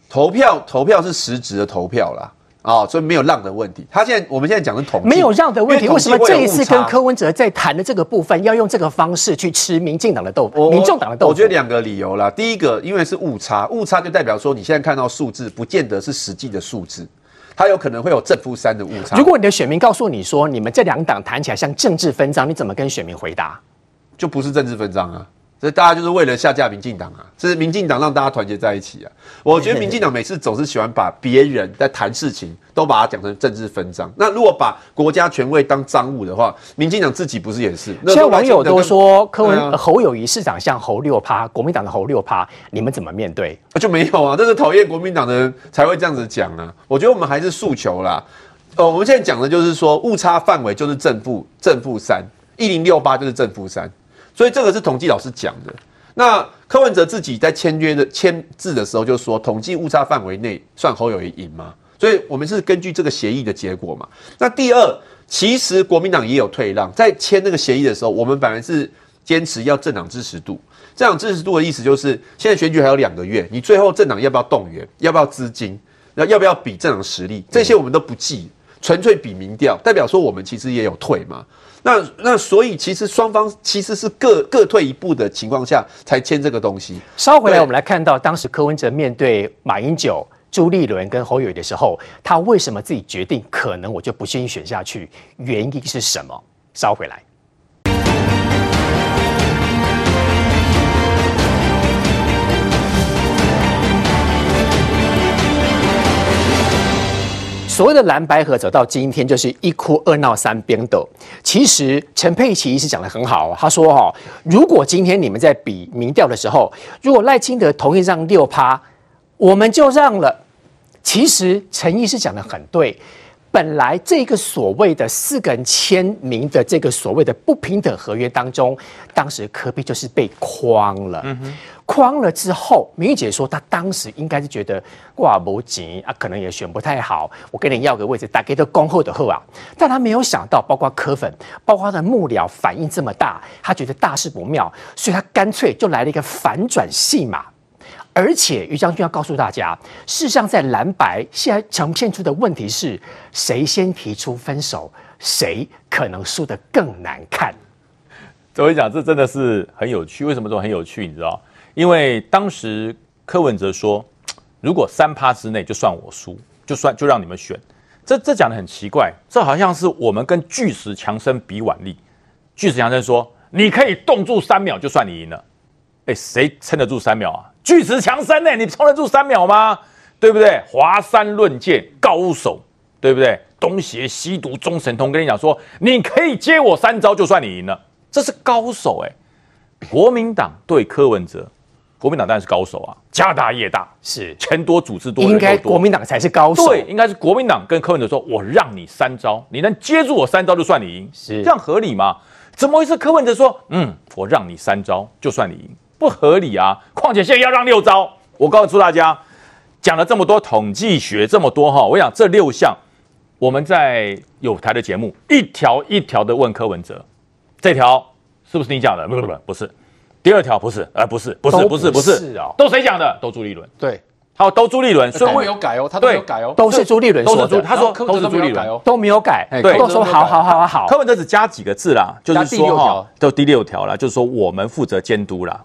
投票投票是实质的投票啦。啊、哦，所以没有让的问题。他现在，我们现在讲的统计没有让的问题。为什么这一次跟柯文哲在谈的这个部分，要用这个方式去吃民进党的豆腐？民众党的豆腐？我觉得两个理由啦。第一个，因为是误差，误差就代表说你现在看到数字，不见得是实际的数字，它有可能会有正负三的误差。如果你的选民告诉你说，你们这两党谈起来像政治分赃，你怎么跟选民回答？就不是政治分赃啊。所以大家就是为了下架民进党啊，这是民进党让大家团结在一起啊。我觉得民进党每次总是喜欢把别人在谈事情都把它讲成政治分赃。那如果把国家权位当赃物的话，民进党自己不是也是？现在网友都说柯文、啊、侯友谊市长像侯六趴，国民党的侯六趴，你们怎么面对？就没有啊，这是讨厌国民党的人才会这样子讲啊。我觉得我们还是诉求啦。呃，我们现在讲的就是说误差范围就是正负正负三，一零六八就是正负三。所以这个是统计老师讲的。那柯文哲自己在签约的签字的时候就说，统计误差范围内算侯友宜赢吗？所以我们是根据这个协议的结果嘛。那第二，其实国民党也有退让，在签那个协议的时候，我们本来是坚持要政党支持度。政党支持度的意思就是，现在选举还有两个月，你最后政党要不要动员，要不要资金，那要不要比政党实力，这些我们都不记，纯粹比民调，代表说我们其实也有退嘛。那那所以其实双方其实是各各退一步的情况下才签这个东西。稍回来，我们来看到当时柯文哲面对马英九、朱立伦跟侯友宜的时候，他为什么自己决定可能我就不愿意选下去？原因是什么？稍回来。所谓的蓝白合走到今天就是一哭二闹三边斗。其实陈佩琪是讲得很好，他说：“哈，如果今天你们在比民调的时候，如果赖清德同意让六趴，我们就让了。其实陈毅是讲得很对。”本来这个所谓的四个人签名的这个所谓的不平等合约当中，当时柯比就是被框了。框了之后，明玉姐说她当时应该是觉得挂不紧啊，可能也选不太好。我跟你要个位置，大概都恭候的候啊。但她没有想到，包括柯粉，包括他的幕僚反应这么大，她觉得大事不妙，所以她干脆就来了一个反转戏码。而且于将军要告诉大家，事实上在蓝白现在呈现出的问题是，谁先提出分手，谁可能输得更难看。我跟你讲，这真的是很有趣。为什么说很有趣？你知道？因为当时柯文哲说，如果三趴之内就算我输，就算就让你们选。这这讲的很奇怪，这好像是我们跟巨石强森比腕力。巨石强森说，你可以冻住三秒，就算你赢了。哎，谁撑得住三秒啊？巨石强森呢？你撑得住三秒吗？对不对？华山论剑高手，对不对？东邪西毒中神通，跟你讲说，你可以接我三招，就算你赢了，这是高手哎。国民党对柯文哲，国民党当然是高手啊，家大业大，是钱多组织多，应该国民党才是高手。对，应该是国民党跟柯文哲说，我让你三招，你能接住我三招，就算你赢，是这样合理吗？怎么回事？柯文哲说，嗯，我让你三招，就算你赢。不合理啊！况且现在要让六招，我告诉大家，讲了这么多统计学，这么多哈，我想这六项，我们在有台的节目一条一条的问柯文哲，这条是不是你讲的？不不不，不是。第二条不是，呃，不是，不是，不是，不是哦，都谁讲的？都朱立伦。对，好，都朱立伦，所以我有改哦，他都没有改哦，都是朱立伦说的。他说都是朱立伦，都没有改，对，都说好好好好好。柯文哲只加几个字啦，就是说哈，都第六条啦，就是说我们负责监督啦。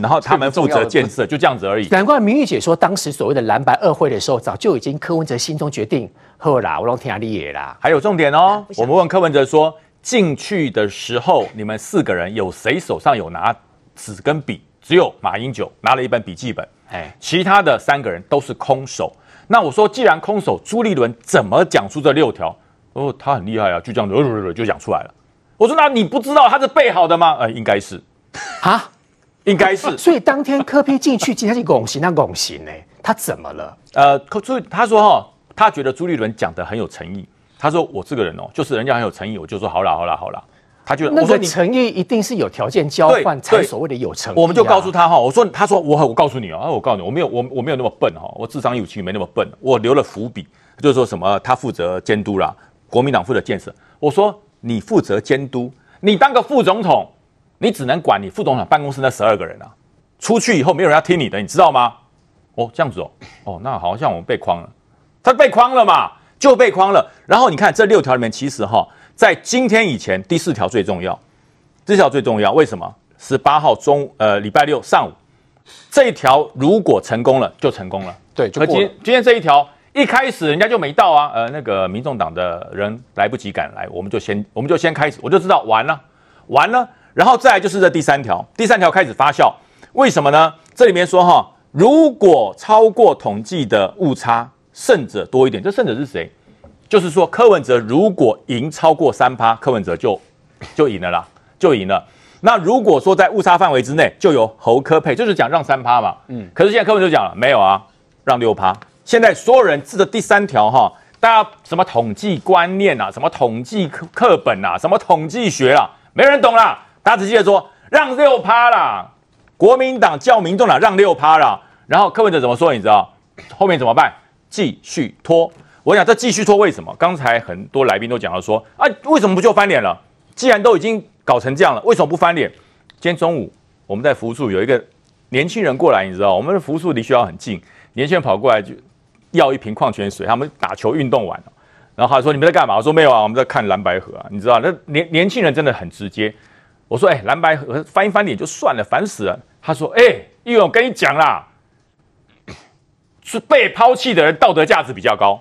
然后他们负责建设，就这样子而已。难怪明玉姐说，当时所谓的蓝白二会的时候，早就已经柯文哲心中决定，喝啦，我让天下立业啦。还有重点哦，我们问柯文哲说，进去的时候，你们四个人有谁手上有拿纸跟笔？只有马英九拿了一本笔记本，哎，其他的三个人都是空手。那我说，既然空手，朱立伦怎么讲出这六条？哦，他很厉害啊，就这样子就讲出来了。我说，那你不知道他是背好的吗？呃，应该是，哈。应该是。所以当天柯批进去，今天是拱形，那拱形呢？他怎么了？呃，朱他说哈，他觉得朱立伦讲的很有诚意。他说我这个人哦，就是人家很有诚意，我就说好啦好啦好啦。他就那个诚意一定是有条件交换才所谓的有诚意、啊。我们就告诉他哈，我说他说我我告诉你啊，我告诉你，我没有我我没有那么笨哈，我智商有其实没那么笨，我留了伏笔，就是说什么他负责监督啦，国民党负责建设。我说你负责监督，你当个副总统，你只能管你副总统办公室那十二个人啊，出去以后没有人要听你的，你知道吗？哦，这样子哦，哦，那好像我们被框了，他被框了嘛，就被框了。然后你看这六条里面，其实哈。在今天以前，第四条最重要，这条最重要。为什么？十八号中，呃，礼拜六上午，这一条如果成功了，就成功了。对，就今天今天这一条一开始人家就没到啊，呃，那个民众党的人来不及赶来，我们就先我们就先开始，我就知道完了完了。然后再来就是这第三条，第三条开始发酵，为什么呢？这里面说哈，如果超过统计的误差，胜者多一点，这胜者是谁？就是说，柯文哲如果赢超过三趴，柯文哲就就赢了啦，就赢了。那如果说在误差范围之内，就由侯科配，就是讲让三趴嘛。嗯。可是现在柯文哲讲了，没有啊，让六趴。现在所有人治的第三条哈，大家什么统计观念啊，什么统计课课本啊，什么统计学啊，没人懂啦。大家直接说让六趴啦，国民党叫民众党让六趴啦。然后柯文哲怎么说？你知道后面怎么办？继续拖。我想这继续拖，为什么？刚才很多来宾都讲到说啊，为什么不就翻脸了？既然都已经搞成这样了，为什么不翻脸？今天中午我们在福树有一个年轻人过来，你知道，我们的福树离学校很近，年轻人跑过来就要一瓶矿泉水，他们打球运动完了，然后他说你们在干嘛？我说没有啊，我们在看蓝白河啊，你知道，那年年轻人真的很直接。我说哎，蓝白河翻一翻脸就算了，烦死了。他说哎，因为我跟你讲啦，是被抛弃的人道德价值比较高。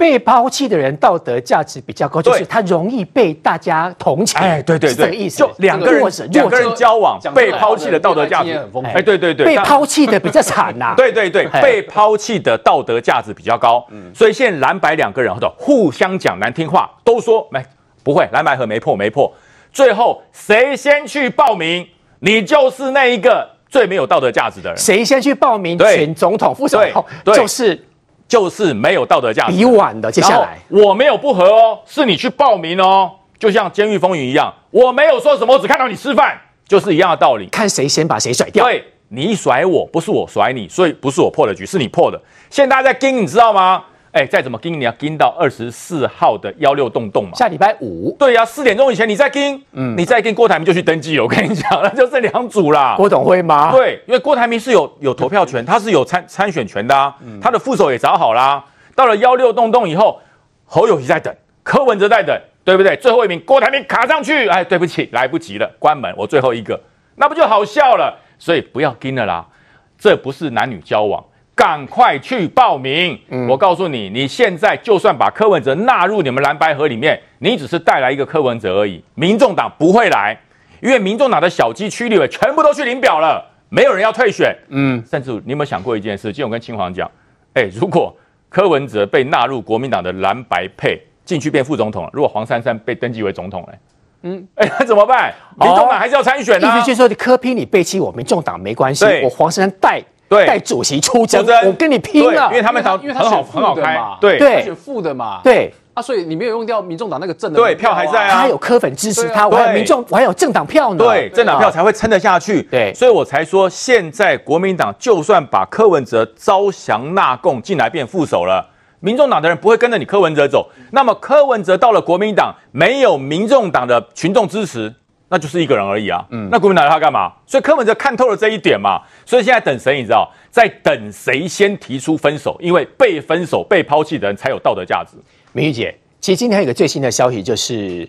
被抛弃的人道德价值比较高，就是他容易被大家同情。哎，对对对，这个意思。就两个人，两个人交往，被抛弃的道德价值很丰富。哎，对对对，被抛弃的比较惨呐。对对对，被抛弃的道德价值比较高。所以现在蓝白两个人都互相讲难听话，都说没不会，蓝白和没破没破。最后谁先去报名，你就是那一个最没有道德价值的人。谁先去报名选总统、副总统，就是。就是没有道德价值。比晚的，接下来我没有不和哦，是你去报名哦，就像《监狱风云》一样，我没有说什么，我只看到你吃饭，就是一样的道理。看谁先把谁甩掉。对，你甩我，不是我甩你，所以不是我破的局，是你破的。现在大家在盯，你知道吗？哎，再怎么盯，你要盯到二十四号的幺六洞洞嘛。下礼拜五。对呀、啊，四点钟以前你再盯，嗯，你再盯郭台铭就去登记了。我 跟你讲，那就这两组啦。郭董会吗？对，因为郭台铭是有有投票权，他是有参参选权的啊。嗯、他的副手也找好啦。到了幺六洞洞以后，侯友宜在等，柯文哲在等，对不对？最后一名郭台铭卡上去，哎，对不起，来不及了，关门，我最后一个，那不就好笑了？所以不要盯了啦，这不是男女交往。赶快去报名！嗯、我告诉你，你现在就算把柯文哲纳入你们蓝白合里面，你只是带来一个柯文哲而已。民众党不会来，因为民众党的小鸡区立委全部都去领表了，没有人要退选。嗯，甚至你有没有想过一件事？今天我跟青黄讲，哎，如果柯文哲被纳入国民党的蓝白配进去变副总统了，如果黄珊珊被登记为总统呢？嗯，哎，那怎么办？民众党还是要参选啊？意思就是说，柯批你背弃我，民众党没关系，我黄珊珊带。对，带主席出征，我跟你拼了，因为他们因为他选副的嘛，对，他选副的嘛，对，啊，所以你没有用掉民众党那个正的，对，票还在啊，他有柯粉支持他，我还有民众，我还有政党票呢，对，政党票才会撑得下去，对，所以我才说，现在国民党就算把柯文哲招降纳贡进来变副手了，民众党的人不会跟着你柯文哲走，那么柯文哲到了国民党，没有民众党的群众支持。那就是一个人而已啊，嗯，那国民党他干嘛？所以柯文哲看透了这一点嘛，所以现在等谁？你知道，在等谁先提出分手？因为被分手、被抛弃的人才有道德价值。明玉姐，其实今天还有一个最新的消息就是。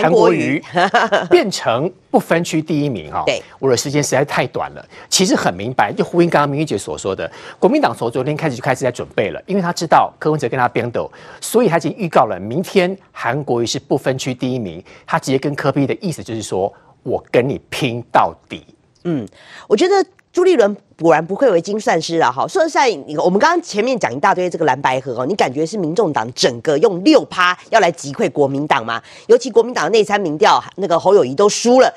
韩国瑜 变成不分区第一名哈，对，我的时间实在太短了。其实很明白，就呼应刚刚明玉姐所说的，国民党从昨天开始就开始在准备了，因为他知道柯文哲跟他编斗，所以他已经预告了明天韩国瑜是不分区第一名。他直接跟柯 P 的意思就是说，我跟你拼到底。嗯，我觉得。朱立伦果然不愧为精算师了哈。说实在，我们刚刚前面讲一大堆这个蓝白合哦，你感觉是民众党整个用六趴要来击溃国民党吗？尤其国民党内参民调，那个侯友谊都输了。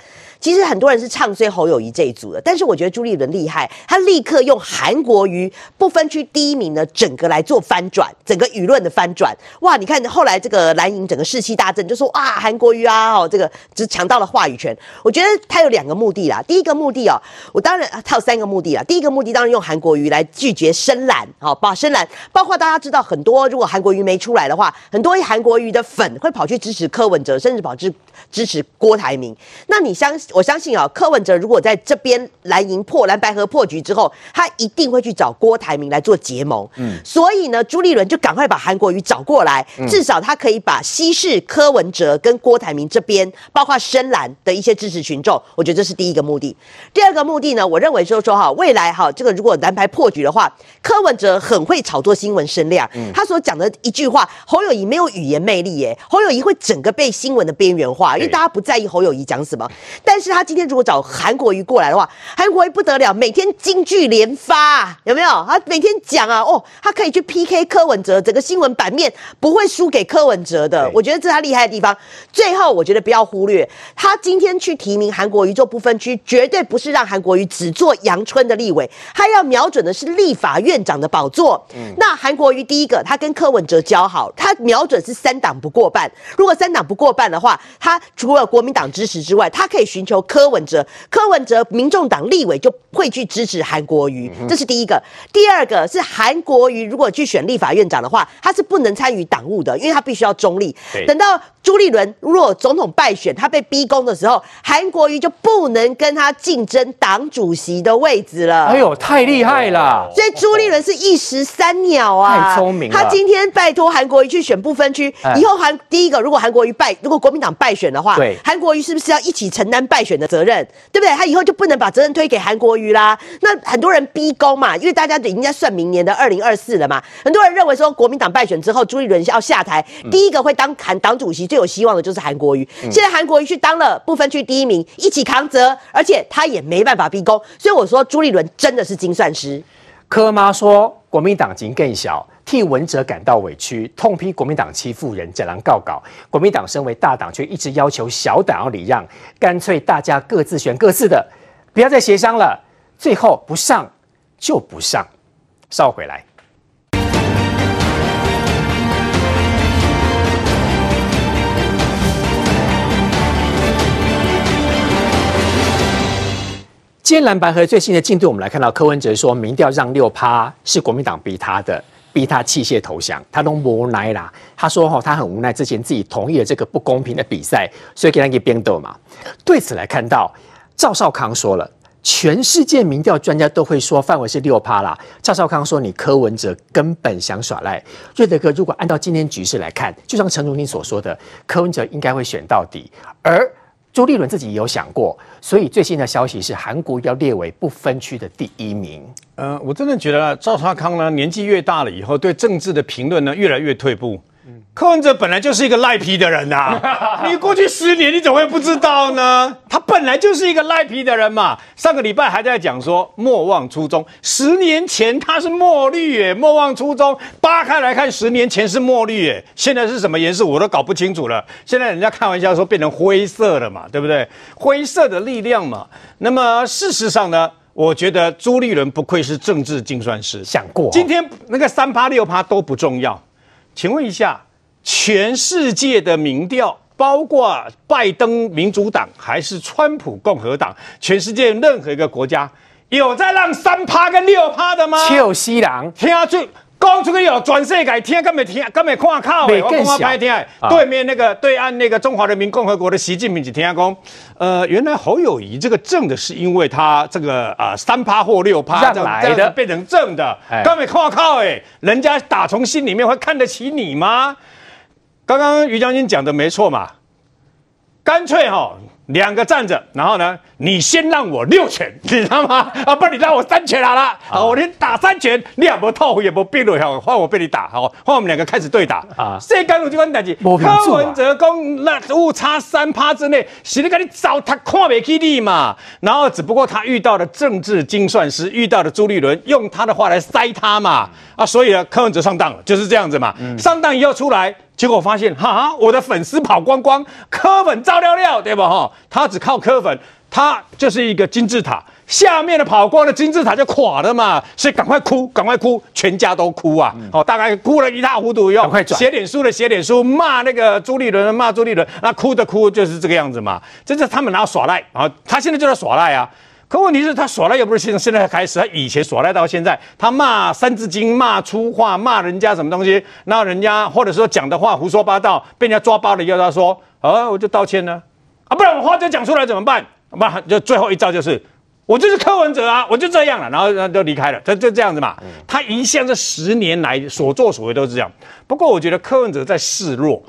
其实很多人是唱衰侯友宜这一组的，但是我觉得朱立伦厉害，他立刻用韩国瑜不分区第一名的整个来做翻转，整个舆论的翻转。哇，你看后来这个蓝营整个士气大振，就说哇韩国瑜啊，哦这个只抢到了话语权。我觉得他有两个目的啦，第一个目的哦，我当然他有三个目的啦。第一个目的当然用韩国瑜来拒绝深蓝，好，把深蓝，包括大家知道很多，如果韩国瑜没出来的话，很多韩国瑜的粉会跑去支持柯文哲，甚至跑去支持郭台铭。那你相信我相信啊，柯文哲如果在这边蓝营破蓝白河破局之后，他一定会去找郭台铭来做结盟。嗯，所以呢，朱立伦就赶快把韩国瑜找过来，至少他可以把西式柯文哲跟郭台铭这边，包括深蓝的一些支持群众，我觉得这是第一个目的。第二个目的呢，我认为就是说哈，未来哈，这个如果蓝白破局的话，柯文哲很会炒作新闻声量。嗯，他所讲的一句话，侯友谊没有语言魅力耶，侯友谊会整个被新闻的边缘化，因为大家不在意侯友谊讲什么。但是他今天如果找韩国瑜过来的话，韩国瑜不得了，每天金句连发，有没有？他每天讲啊，哦，他可以去 PK 柯文哲，整个新闻版面不会输给柯文哲的。我觉得这是他厉害的地方。最后，我觉得不要忽略，他今天去提名韩国瑜做不分区，绝对不是让韩国瑜只做阳春的立委，他要瞄准的是立法院长的宝座。嗯，那韩国瑜第一个，他跟柯文哲交好，他瞄准是三党不过半。如果三党不过半的话，他除了国民党支持之外，他可以寻求柯文哲，柯文哲民众党立委就会去支持韩国瑜，这是第一个。第二个是韩国瑜如果去选立法院长的话，他是不能参与党务的，因为他必须要中立。等到朱立伦如果总统败选，他被逼宫的时候，韩国瑜就不能跟他竞争党主席的位置了。哎呦，太厉害了！所以朱立伦是一石三鸟啊，太聪明了。他今天拜托韩国瑜去选不分区，以后韩第一个，如果韩国瑜败，如果国民党败选的话，对，韩国瑜是不是要一起承担败选的责任？对不对？他以后就不能把责任推给韩国瑜啦。那很多人逼宫嘛，因为大家已经在算明年的二零二四了嘛。很多人认为说，国民党败选之后，朱立伦要下台，第一个会当韩党主席最有希望的就是韩国瑜。现在韩国瑜去当了不分区第一名，一起扛责，而且他也没办法逼宫。所以我说，朱立伦真的是精算师。柯妈说，国民党警更小。替文哲感到委屈，痛批国民党欺负人，只能告告。国民党身为大党，却一直要求小党要礼让，干脆大家各自选各自的，不要再协商了。最后不上就不上。稍回来。今天蓝白合最新的进度，我们来看到柯文哲说民调让六趴是国民党逼他的。逼他弃械投降，他都无奈啦。他说：“哈，他很无奈，之前自己同意了这个不公平的比赛，所以给他一个边斗嘛。”对此来看到，赵少康说了，全世界民调专家都会说范围是六趴啦。赵少康说：“你柯文哲根本想耍赖。”瑞德哥，如果按照今天局势来看，就像陈如您所说的，柯文哲应该会选到底，而。朱立伦自己也有想过，所以最新的消息是韩国要列为不分区的第一名。呃，我真的觉得赵少康呢，年纪越大了以后，对政治的评论呢越来越退步。柯文哲本来就是一个赖皮的人呐、啊，你过去十年你怎么会不知道呢？他本来就是一个赖皮的人嘛。上个礼拜还在讲说莫忘初衷，十年前他是墨绿耶，莫忘初衷。扒开来看，十年前是墨绿耶，现在是什么颜色我都搞不清楚了。现在人家开玩笑说变成灰色了嘛，对不对？灰色的力量嘛。那么事实上呢，我觉得朱立伦不愧是政治精算师，想过今天那个三趴六趴都不重要。请问一下。全世界的民调，包括拜登民主党还是川普共和党，全世界任何一个国家有在让三趴跟六趴的吗？臭西郎，听出讲出去有全世界听，根本听根本看靠诶，我讲话拍听。对面那个对岸那个中华人民共和国的习近平只听讲，呃，原来侯友谊这个正的是因为他这个啊三趴或六趴这样来的。变成正的，根本看靠哎，人家打从心里面会看得起你吗？刚刚于将军讲的没错嘛，干脆哈、哦、两个站着，然后呢，你先让我六拳，你知道吗？啊，不然你让我三拳好了，好，好我连打三拳，你也不透，也不变了，好，换我被你打，好，换我们两个开始对打啊。谁敢有这款代志？柯文哲公那误差三趴之内，是你跟你找他看不起你嘛。然后只不过他遇到了政治精算师，遇到了朱立伦，用他的话来塞他嘛。啊，所以呢，柯文哲上当了，就是这样子嘛。嗯、上当以后出来。结果发现，哈，我的粉丝跑光光，柯粉照料料，对吧？哈，他只靠柯粉，他就是一个金字塔，下面的跑光了，金字塔就垮了嘛，所以赶快哭，赶快哭，全家都哭啊！哦，大概哭了一塌糊涂，要写脸书的写脸书，骂那个朱立伦的骂朱立伦，那哭的哭就是这个样子嘛，这是他们拿耍赖啊，他现在就在耍赖啊。可问题是，他耍赖又不是现现在开始，他以前耍赖到现在，他骂《三字经》，骂粗话，骂人家什么东西，然后人家或者说讲的话胡说八道，被人家抓包了以后，他说啊，我就道歉呢，啊，不然我话就讲出来怎么办？不，就最后一招就是，我就是柯文哲啊，我就这样了，然后就离开了，他就这样子嘛。他一向这十年来所作所为都是这样。不过我觉得柯文哲在示弱，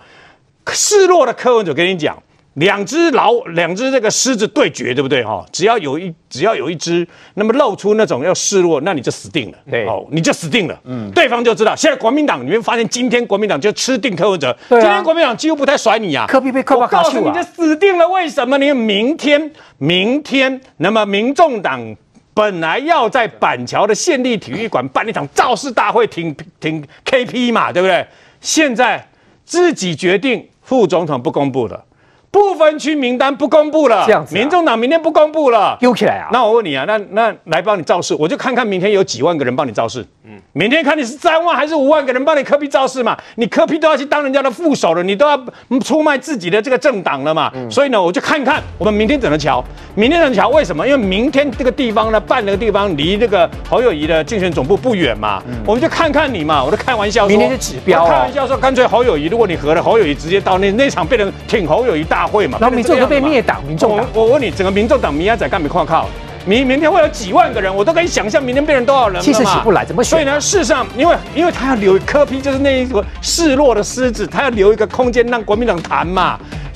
示弱的柯文哲跟你讲。两只老两只这个狮子对决，对不对哈？只要有一只要有一只，那么露出那种要示弱，那你就死定了。对，哦，你就死定了。嗯，对方就知道。现在国民党，你会发现今天国民党就吃定柯文哲。对啊。今天国民党几乎不太甩你啊。柯比被柯我告诉你，就死定了。为什么？你明天，明天，那么民众党本来要在板桥的县立体育馆办一场造势大会，挺挺 KP 嘛，对不对？现在自己决定，副总统不公布了。不分区名单不公布了，这样子、啊，民众党明天不公布了，丢起来啊！那我问你啊，那那来帮你造势，我就看看明天有几万个人帮你造势。嗯，明天看你是三万还是五万个人帮你柯 P 造势嘛？你柯 P 都要去当人家的副手了，你都要出卖自己的这个政党了嘛？嗯、所以呢，我就看看我们明天怎么瞧。明天怎么瞧？为什么？因为明天这个地方呢，办那个地方离这个侯友谊的竞选总部不远嘛。嗯、我们就看看你嘛，我都开玩笑说，明天是指标、哦。开玩笑说，干脆侯友谊，如果你合了侯友谊，直接到那那场变成挺侯友谊大会嘛。然后民众都被灭党，民众我我问你，整个民众党明天在干没靠靠？明明天会有几万个人，我都可以想象明天变成多少人了嘛。气势起不来，怎么选？所以呢，事实上，因为因为他要留柯批就是那一个示弱的狮子，他要留一个空间让国民党谈嘛。所以。